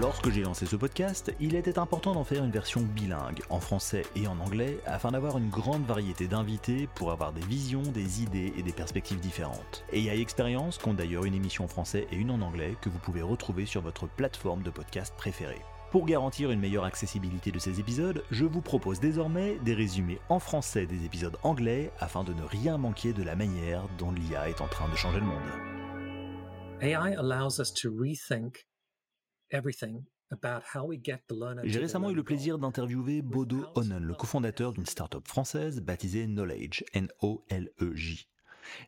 Lorsque j'ai lancé ce podcast, il était important d'en faire une version bilingue, en français et en anglais, afin d'avoir une grande variété d'invités pour avoir des visions, des idées et des perspectives différentes. AI Experience compte d'ailleurs une émission en français et une en anglais que vous pouvez retrouver sur votre plateforme de podcast préférée. Pour garantir une meilleure accessibilité de ces épisodes, je vous propose désormais des résumés en français des épisodes anglais afin de ne rien manquer de la manière dont l'IA est en train de changer le monde. AI allows us to rethink j'ai récemment eu le plaisir d'interviewer Bodo Onnen, le cofondateur d'une start-up française baptisée Knowledge, N-O-L-E-J.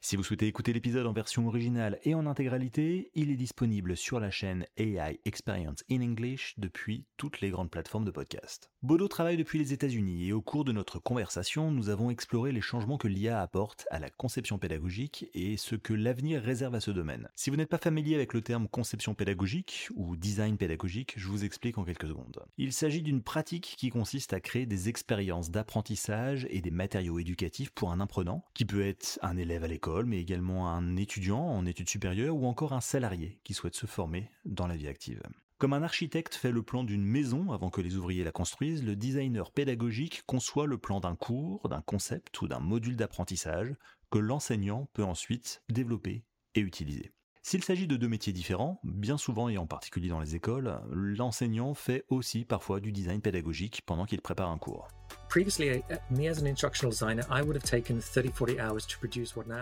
Si vous souhaitez écouter l'épisode en version originale et en intégralité, il est disponible sur la chaîne AI Experience in English depuis toutes les grandes plateformes de podcast. Bodo travaille depuis les États-Unis et au cours de notre conversation, nous avons exploré les changements que l'IA apporte à la conception pédagogique et ce que l'avenir réserve à ce domaine. Si vous n'êtes pas familier avec le terme conception pédagogique ou design pédagogique, je vous explique en quelques secondes. Il s'agit d'une pratique qui consiste à créer des expériences d'apprentissage et des matériaux éducatifs pour un apprenant, qui peut être un élève à l'école, mais également un étudiant en études supérieures ou encore un salarié qui souhaite se former dans la vie active. Comme un architecte fait le plan d'une maison avant que les ouvriers la construisent, le designer pédagogique conçoit le plan d'un cours, d'un concept ou d'un module d'apprentissage que l'enseignant peut ensuite développer et utiliser. S'il s'agit de deux métiers différents, bien souvent et en particulier dans les écoles, l'enseignant fait aussi parfois du design pédagogique pendant qu'il prépare un cours.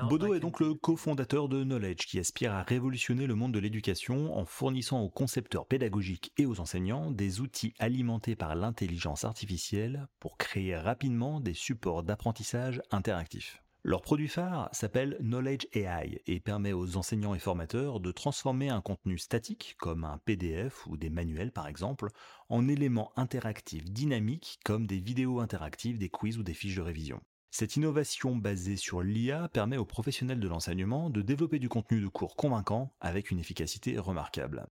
Bodo est donc le cofondateur de Knowledge qui aspire à révolutionner le monde de l'éducation en fournissant aux concepteurs pédagogiques et aux enseignants des outils alimentés par l'intelligence artificielle pour créer rapidement des supports d'apprentissage interactifs. Leur produit phare s'appelle Knowledge AI et permet aux enseignants et formateurs de transformer un contenu statique, comme un PDF ou des manuels par exemple, en éléments interactifs dynamiques comme des vidéos interactives, des quiz ou des fiches de révision. Cette innovation basée sur l'IA permet aux professionnels de l'enseignement de développer du contenu de cours convaincant avec une efficacité remarquable.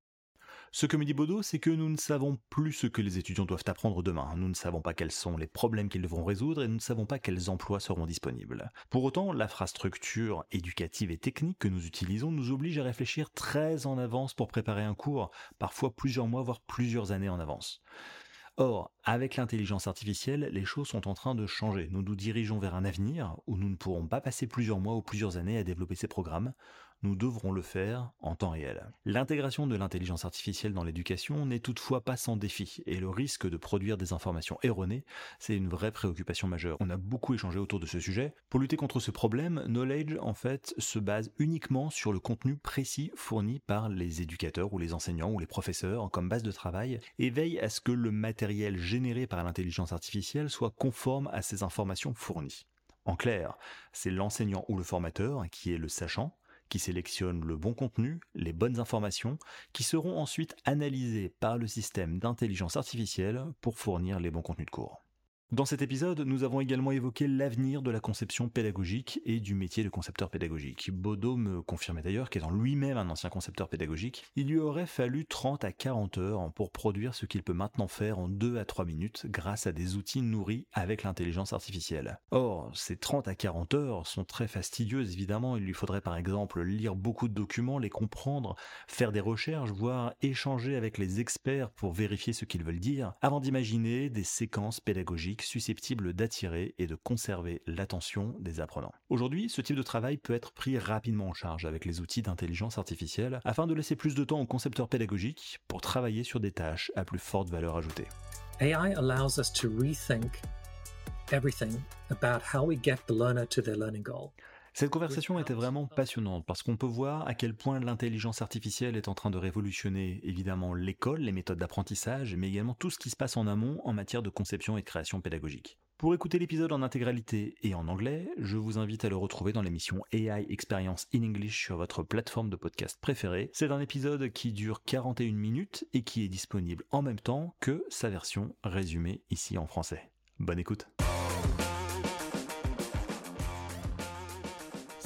Ce que me dit Bodo, c'est que nous ne savons plus ce que les étudiants doivent apprendre demain. Nous ne savons pas quels sont les problèmes qu'ils devront résoudre et nous ne savons pas quels emplois seront disponibles. Pour autant, l'infrastructure éducative et technique que nous utilisons nous oblige à réfléchir très en avance pour préparer un cours, parfois plusieurs mois, voire plusieurs années en avance. Or, avec l'intelligence artificielle, les choses sont en train de changer. Nous nous dirigeons vers un avenir où nous ne pourrons pas passer plusieurs mois ou plusieurs années à développer ces programmes. Nous devrons le faire en temps réel. L'intégration de l'intelligence artificielle dans l'éducation n'est toutefois pas sans défi, et le risque de produire des informations erronées, c'est une vraie préoccupation majeure. On a beaucoup échangé autour de ce sujet. Pour lutter contre ce problème, Knowledge, en fait, se base uniquement sur le contenu précis fourni par les éducateurs ou les enseignants ou les professeurs comme base de travail, et veille à ce que le matériel généré par l'intelligence artificielle soit conforme à ces informations fournies. En clair, c'est l'enseignant ou le formateur qui est le sachant, qui sélectionne le bon contenu, les bonnes informations, qui seront ensuite analysées par le système d'intelligence artificielle pour fournir les bons contenus de cours. Dans cet épisode, nous avons également évoqué l'avenir de la conception pédagogique et du métier de concepteur pédagogique. Bodo me confirmait d'ailleurs qu'étant lui-même un ancien concepteur pédagogique, il lui aurait fallu 30 à 40 heures pour produire ce qu'il peut maintenant faire en 2 à 3 minutes grâce à des outils nourris avec l'intelligence artificielle. Or, ces 30 à 40 heures sont très fastidieuses évidemment, il lui faudrait par exemple lire beaucoup de documents, les comprendre, faire des recherches, voire échanger avec les experts pour vérifier ce qu'ils veulent dire, avant d'imaginer des séquences pédagogiques susceptible d'attirer et de conserver l'attention des apprenants. Aujourd'hui, ce type de travail peut être pris rapidement en charge avec les outils d'intelligence artificielle afin de laisser plus de temps aux concepteurs pédagogiques pour travailler sur des tâches à plus forte valeur ajoutée. AI allows us to rethink everything about how we get the learner to their learning goal. Cette conversation était vraiment passionnante parce qu'on peut voir à quel point l'intelligence artificielle est en train de révolutionner évidemment l'école, les méthodes d'apprentissage, mais également tout ce qui se passe en amont en matière de conception et de création pédagogique. Pour écouter l'épisode en intégralité et en anglais, je vous invite à le retrouver dans l'émission AI Experience in English sur votre plateforme de podcast préférée. C'est un épisode qui dure 41 minutes et qui est disponible en même temps que sa version résumée ici en français. Bonne écoute